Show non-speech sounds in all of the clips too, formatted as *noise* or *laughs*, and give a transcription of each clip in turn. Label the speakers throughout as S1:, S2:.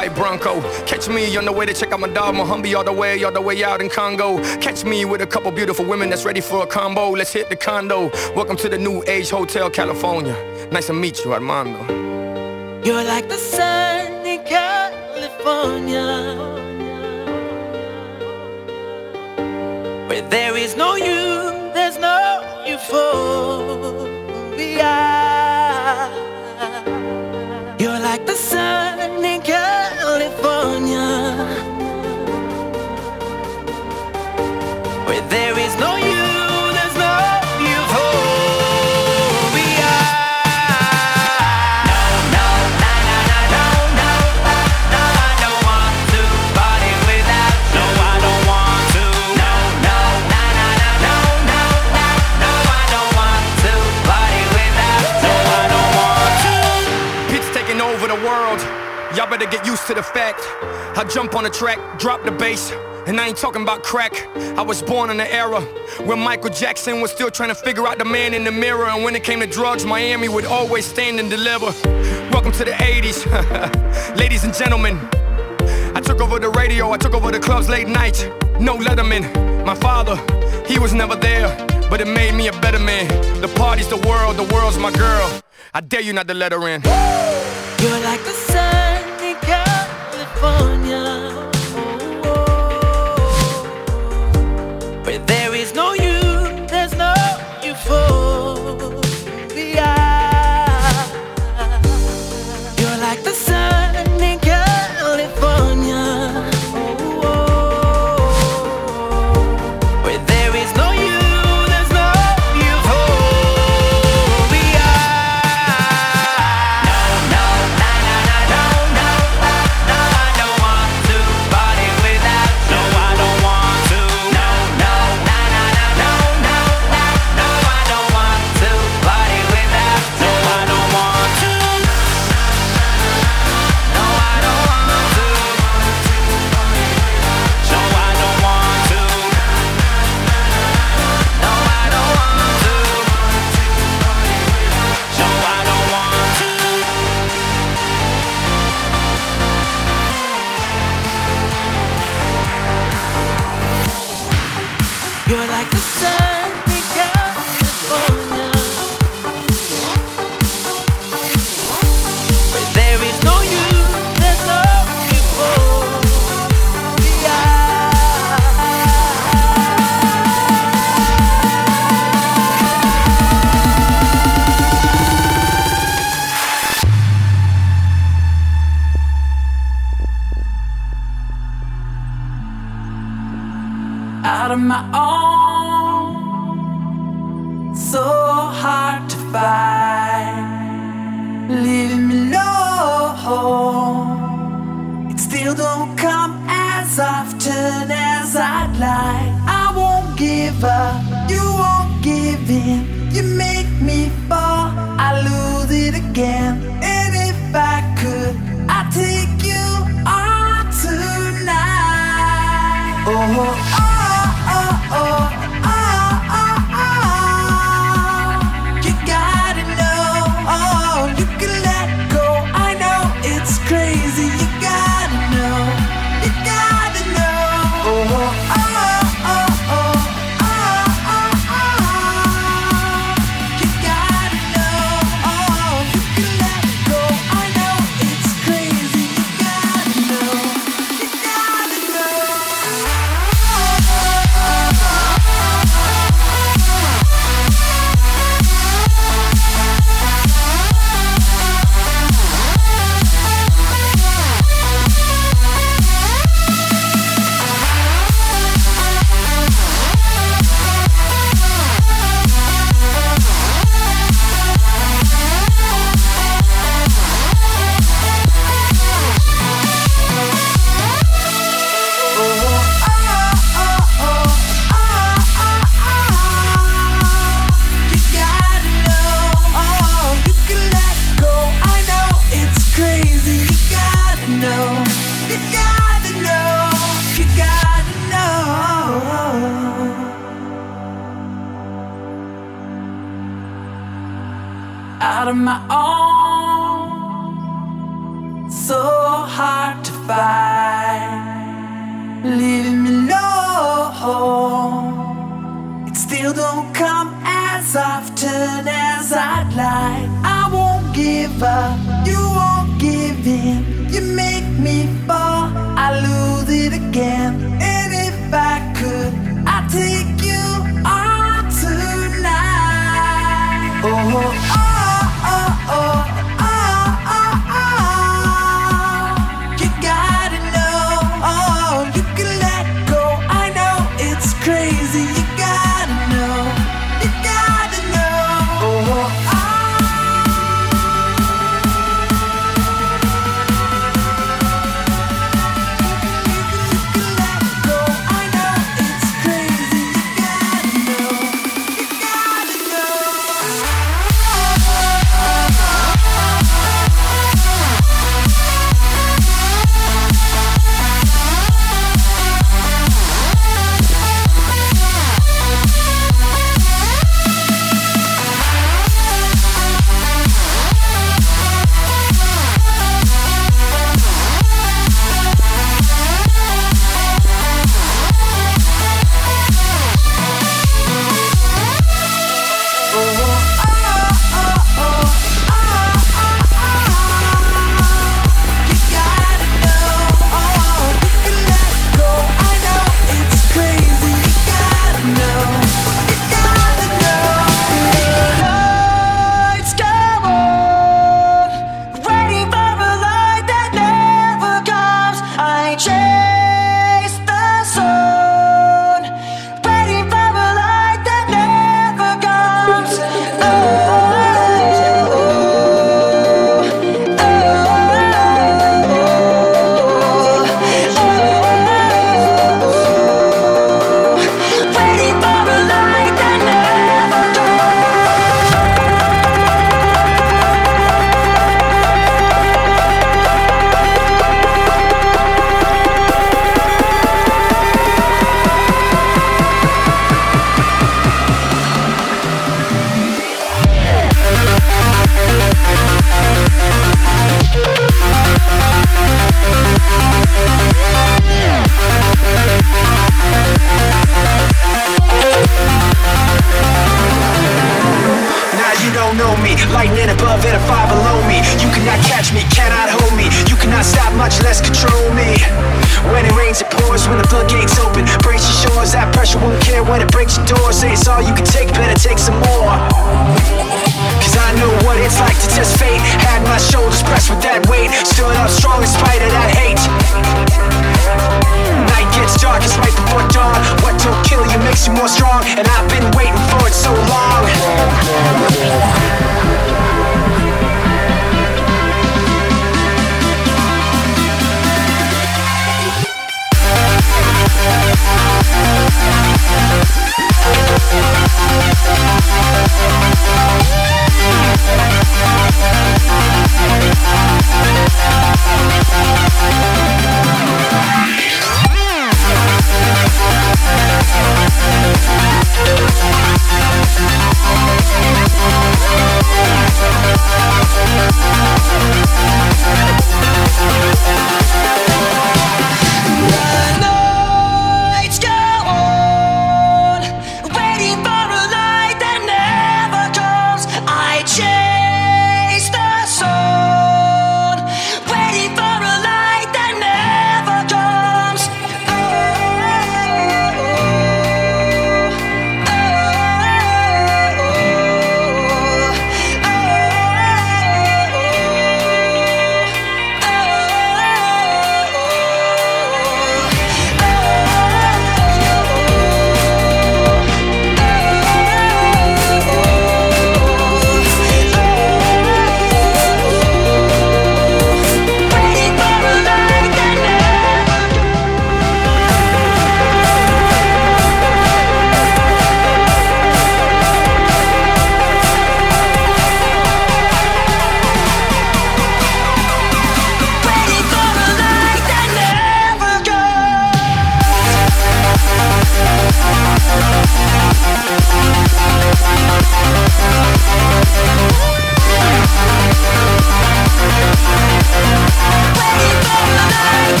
S1: white Bronco. Catch me on the way to check out my dog my humby all the way, all the way out in Congo. Catch me with a couple beautiful women that's ready for a combo. Let's hit the condo. Welcome to the New Age Hotel, California. Nice to meet you, Armando.
S2: You're like the sun in California. Where there is no you, there's no euphoria. to get
S1: used to the fact. I jump on the track, drop the bass. And I ain't talking about crack. I was born in an era where Michael Jackson was still trying to figure out the man in the mirror. And when it came to drugs, Miami would always stand and deliver. Welcome to the 80s, *laughs* ladies and gentlemen. I took over the radio, I took over the clubs late night. No Letterman, my father, he was never there, but it made me a better man. The party's the world, the world's my girl. I dare you not to let her in.
S3: You're like the sun. California.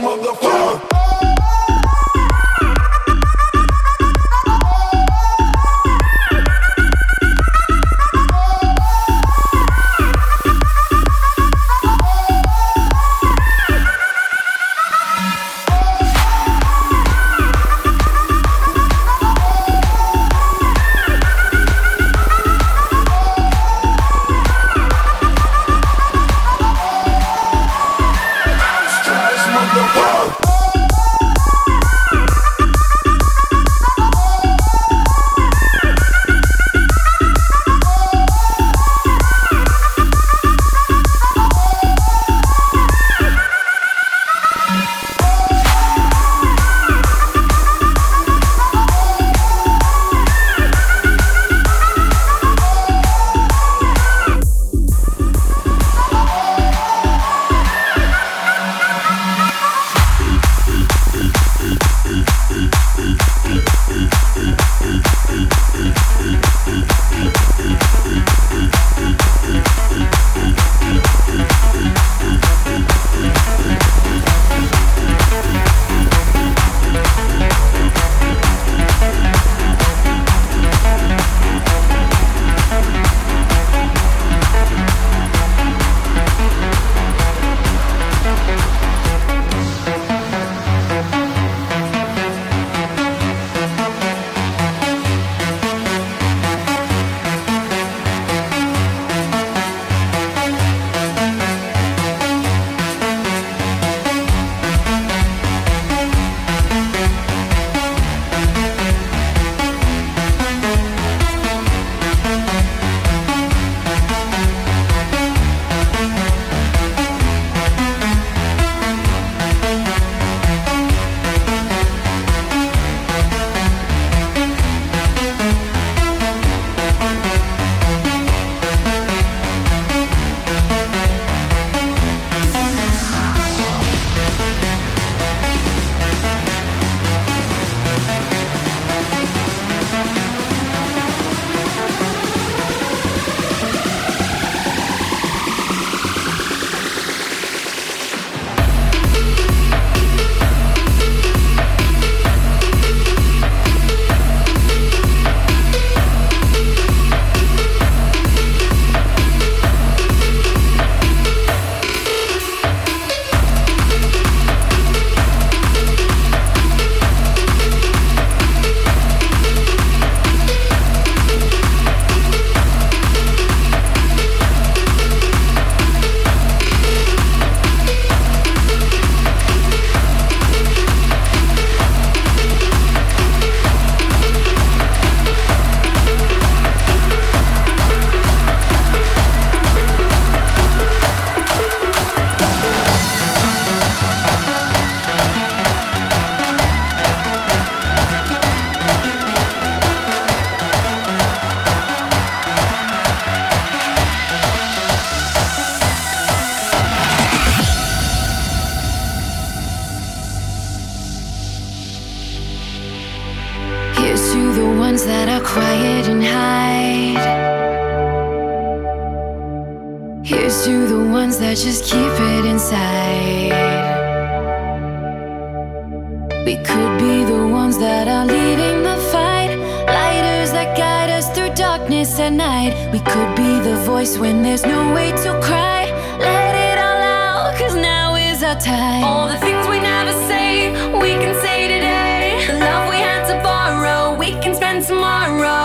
S4: Here's That just keep it inside. We could be the ones that are leading the fight. Lighters that guide us through darkness at night. We could be the voice when there's no way to cry. Let it all out, cause now is our time. All the things we never say, we can say today. The love we had to borrow, we can spend tomorrow.